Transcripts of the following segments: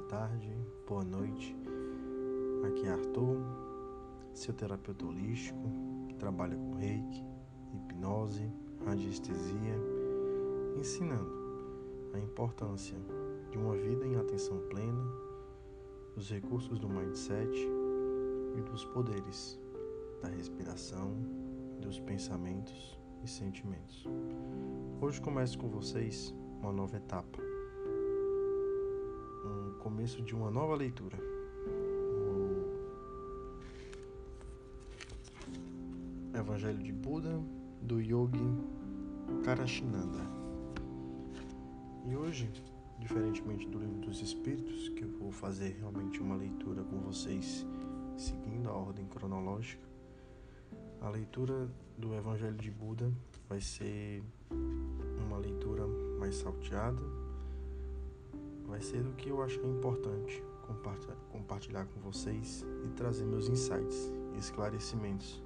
tarde, boa noite. Aqui é Arthur, seu terapeuta holístico, que trabalha com reiki, hipnose, radiestesia, ensinando a importância de uma vida em atenção plena, dos recursos do mindset e dos poderes da respiração, dos pensamentos e sentimentos. Hoje começo com vocês uma nova etapa, começo de uma nova leitura. O Evangelho de Buda do Yogi Karashinanda. E hoje, diferentemente do Livro dos Espíritos, que eu vou fazer realmente uma leitura com vocês seguindo a ordem cronológica, a leitura do Evangelho de Buda vai ser uma leitura mais salteada, vai ser do que eu achei importante compartilhar com vocês e trazer meus insights e esclarecimentos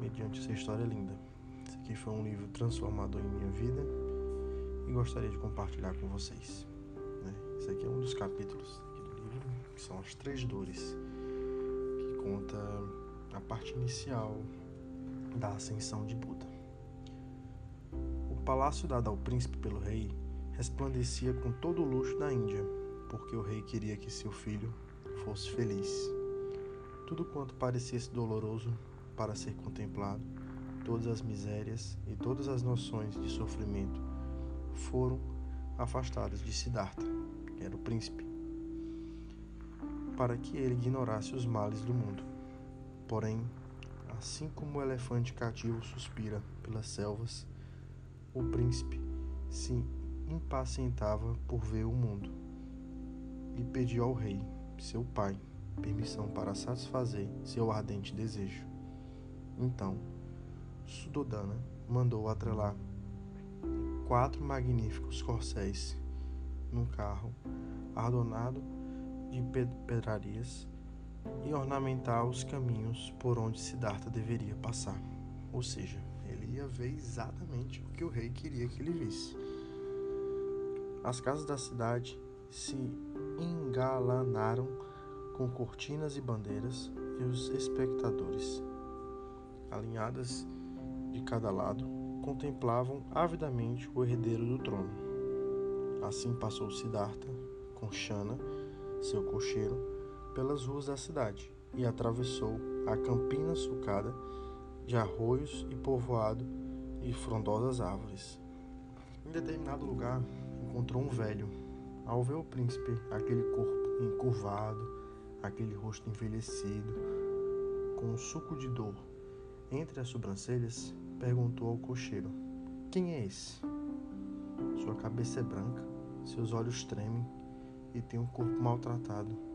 mediante essa história linda. Esse aqui foi um livro transformador em minha vida e gostaria de compartilhar com vocês. Né? Esse aqui é um dos capítulos do livro, que são as três dores, que conta a parte inicial da ascensão de Buda. O palácio dado ao príncipe pelo rei resplandecia com todo o luxo da Índia, porque o rei queria que seu filho fosse feliz. Tudo quanto parecesse doloroso para ser contemplado, todas as misérias e todas as noções de sofrimento foram afastadas de Siddhartha, que era o príncipe, para que ele ignorasse os males do mundo. Porém, assim como o elefante cativo suspira pelas selvas, o príncipe se impacientava por ver o mundo e pediu ao rei, seu pai, permissão para satisfazer seu ardente desejo. Então, Sudodana mandou atrelar quatro magníficos corcéis num carro adornado de pedrarias e ornamentar os caminhos por onde Siddhartha deveria passar. Ou seja, ele ia ver exatamente o que o rei queria que ele visse. As casas da cidade se engalanaram com cortinas e bandeiras e os espectadores, alinhadas de cada lado, contemplavam avidamente o herdeiro do trono. Assim passou Siddhartha com Shana, seu cocheiro, pelas ruas da cidade e atravessou a campina sulcada de arroios e povoado e frondosas árvores. Em determinado lugar, encontrou um velho. Ao ver o príncipe, aquele corpo encurvado, aquele rosto envelhecido, com um suco de dor entre as sobrancelhas, perguntou ao cocheiro: Quem é esse? Sua cabeça é branca, seus olhos tremem e tem um corpo maltratado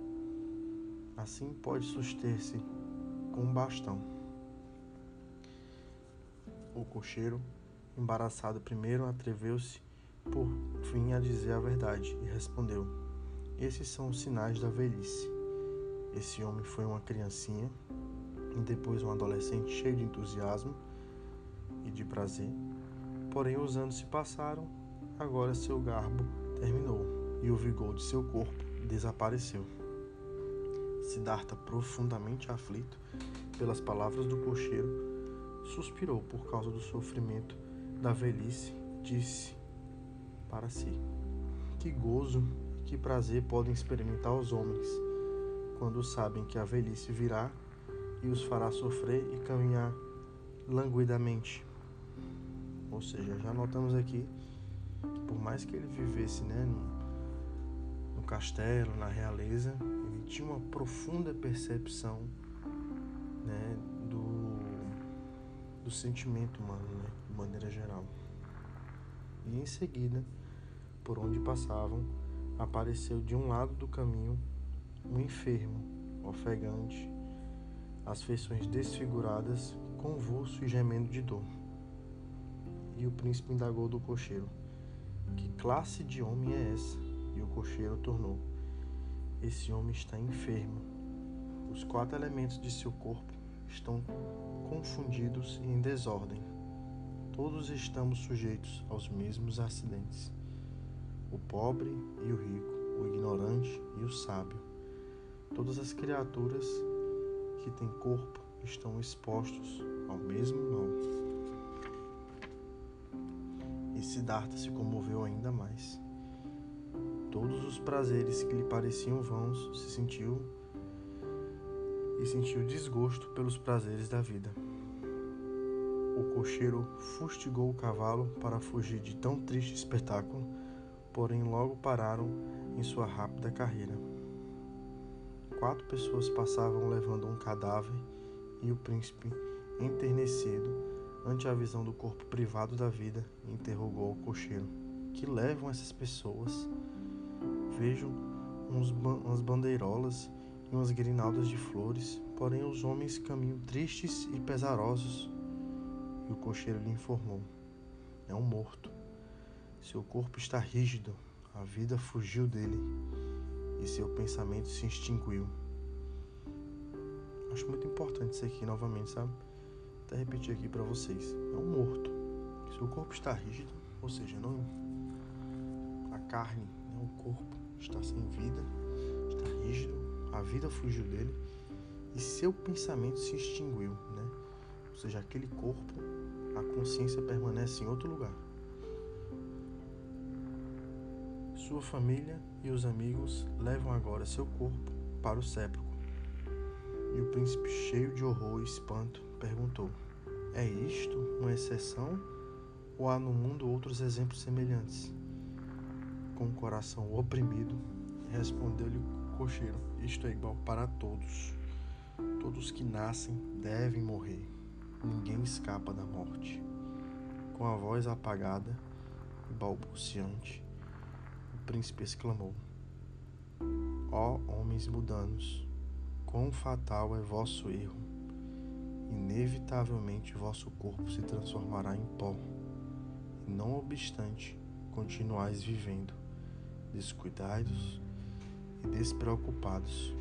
assim pode suster-se com um bastão. O cocheiro, embaraçado primeiro, atreveu-se por fim a dizer a verdade e respondeu: Esses são os sinais da velhice. Esse homem foi uma criancinha e depois um adolescente cheio de entusiasmo e de prazer. Porém, os anos se passaram, agora seu garbo terminou e o vigor de seu corpo desapareceu. Siddhartha, profundamente aflito pelas palavras do cocheiro, suspirou por causa do sofrimento da velhice, disse para si: Que gozo que prazer podem experimentar os homens quando sabem que a velhice virá e os fará sofrer e caminhar languidamente. Ou seja, já notamos aqui que por mais que ele vivesse né, no, no castelo, na realeza, tinha uma profunda percepção né, do, do sentimento humano, né, de maneira geral. E em seguida, por onde passavam, apareceu de um lado do caminho um enfermo, ofegante, as feições desfiguradas, convulso e gemendo de dor. E o príncipe indagou do cocheiro: Que classe de homem é essa? E o cocheiro tornou: esse homem está enfermo. Os quatro elementos de seu corpo estão confundidos e em desordem. Todos estamos sujeitos aos mesmos acidentes. O pobre e o rico, o ignorante e o sábio. Todas as criaturas que têm corpo estão expostos ao mesmo mal. E Siddhartha se comoveu ainda mais. Todos os prazeres que lhe pareciam vãos se sentiu e sentiu desgosto pelos prazeres da vida. O cocheiro fustigou o cavalo para fugir de tão triste espetáculo, porém logo pararam em sua rápida carreira. Quatro pessoas passavam levando um cadáver e o príncipe, enternecido ante a visão do corpo privado da vida, interrogou o cocheiro: Que levam essas pessoas? Vejo uns umas bandeirolas e umas grinaldas de flores, porém os homens caminham tristes e pesarosos. E o cocheiro lhe informou: É um morto. Seu corpo está rígido, a vida fugiu dele e seu pensamento se extinguiu. Acho muito importante isso aqui novamente, sabe? Até repetir aqui para vocês. É um morto. Seu corpo está rígido, ou seja, não a carne, né, o corpo está sem vida, está rígido, a vida fugiu dele e seu pensamento se extinguiu, né? Ou seja, aquele corpo, a consciência permanece em outro lugar. Sua família e os amigos levam agora seu corpo para o sépulcro. E o príncipe, cheio de horror e espanto, perguntou: É isto uma exceção ou há no mundo outros exemplos semelhantes? Com o coração oprimido, respondeu-lhe o cocheiro: Isto é igual para todos. Todos que nascem devem morrer. Ninguém escapa da morte. Com a voz apagada e balbuciante, príncipe exclamou: Ó oh, homens mudanos, quão fatal é vosso erro! Inevitavelmente vosso corpo se transformará em pó, e não obstante, continuais vivendo, descuidados e despreocupados.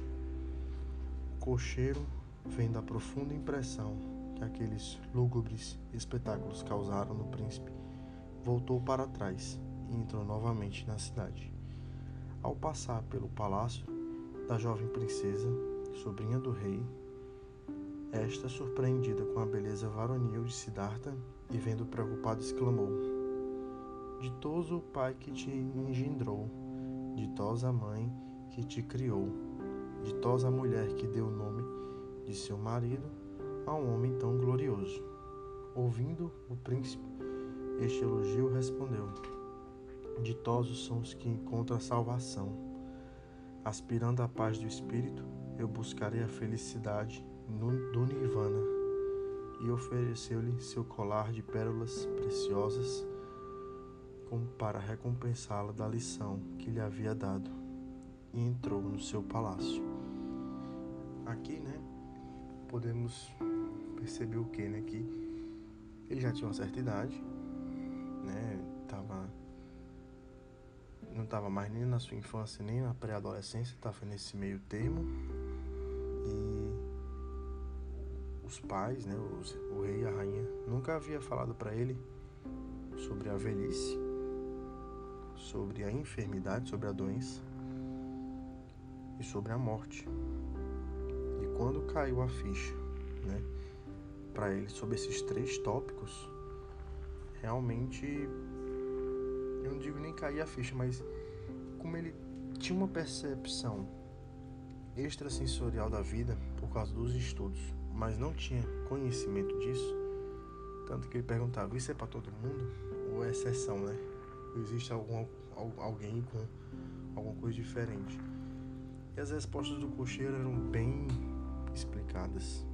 O cocheiro, vendo a profunda impressão que aqueles lúgubres espetáculos causaram no príncipe, voltou para trás e entrou novamente na cidade. Ao passar pelo palácio da jovem princesa, sobrinha do rei, esta, surpreendida com a beleza varonil de Siddhartha e vendo preocupado, exclamou: Ditoso o pai que te engendrou, ditosa a mãe que te criou, ditosa a mulher que deu o nome de seu marido a um homem tão glorioso. Ouvindo o príncipe este elogio, respondeu: Ditosos são os que encontram a salvação. Aspirando à paz do espírito, eu buscarei a felicidade do Nirvana. E ofereceu-lhe seu colar de pérolas preciosas como para recompensá-la da lição que lhe havia dado. E entrou no seu palácio. Aqui, né, podemos perceber o que, né, que ele já tinha uma certa idade, né, tava não estava mais nem na sua infância nem na pré-adolescência, estava nesse meio termo. E os pais, né, os, o rei e a rainha, nunca havia falado para ele sobre a velhice, sobre a enfermidade, sobre a doença e sobre a morte. Quando caiu a ficha, né, para ele sobre esses três tópicos, realmente eu não digo nem cair a ficha, mas como ele tinha uma percepção extrasensorial da vida por causa dos estudos, mas não tinha conhecimento disso, tanto que ele perguntava: Isso é para todo mundo? Ou é exceção, né? Existe algum, alguém com alguma coisa diferente? E as respostas do cocheiro eram bem explicadas.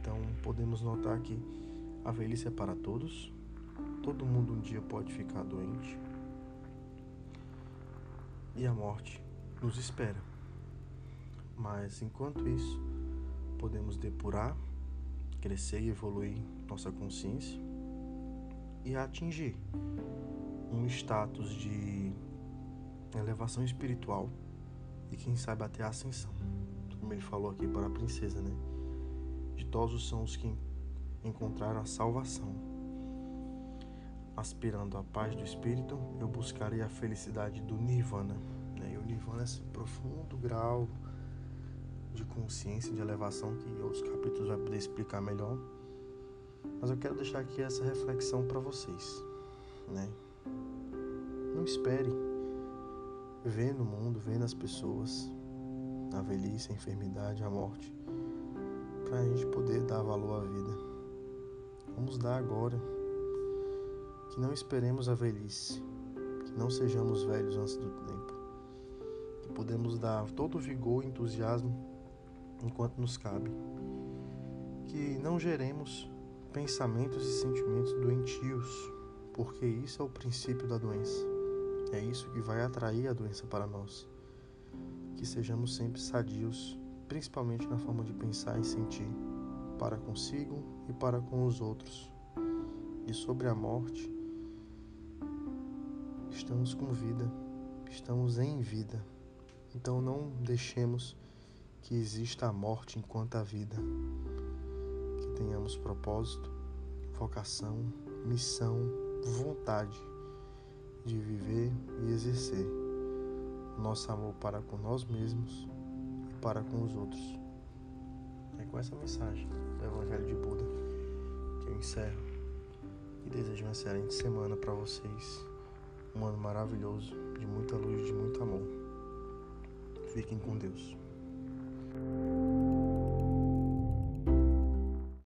Então podemos notar que a velhice é para todos, todo mundo um dia pode ficar doente, e a morte nos espera. Mas enquanto isso, podemos depurar, crescer e evoluir nossa consciência e atingir um status de elevação espiritual e quem sabe até a ascensão. Como ele falou aqui para a princesa, né? Ditosos são os que encontraram a salvação. Aspirando à paz do espírito, eu buscarei a felicidade do nirvana Né? E o Nirvana é esse profundo grau de consciência, de elevação que outros capítulos vai poder explicar melhor. Mas eu quero deixar aqui essa reflexão para vocês, né? Não espere ver no mundo, ver nas pessoas a velhice, a enfermidade, a morte, para a gente poder dar valor à vida. Vamos dar agora. Que não esperemos a velhice, que não sejamos velhos antes do tempo, que podemos dar todo o vigor e entusiasmo enquanto nos cabe, que não geremos pensamentos e sentimentos doentios, porque isso é o princípio da doença. É isso que vai atrair a doença para nós. Que sejamos sempre sadios, principalmente na forma de pensar e sentir, para consigo e para com os outros. E sobre a morte, estamos com vida, estamos em vida. Então não deixemos que exista a morte enquanto a vida tenhamos propósito, vocação, missão, vontade de viver e exercer nosso amor para com nós mesmos e para com os outros. É com essa mensagem do Evangelho de Buda que eu encerro e desejo uma excelente semana para vocês. Um ano maravilhoso, de muita luz, de muito amor. Fiquem com Deus.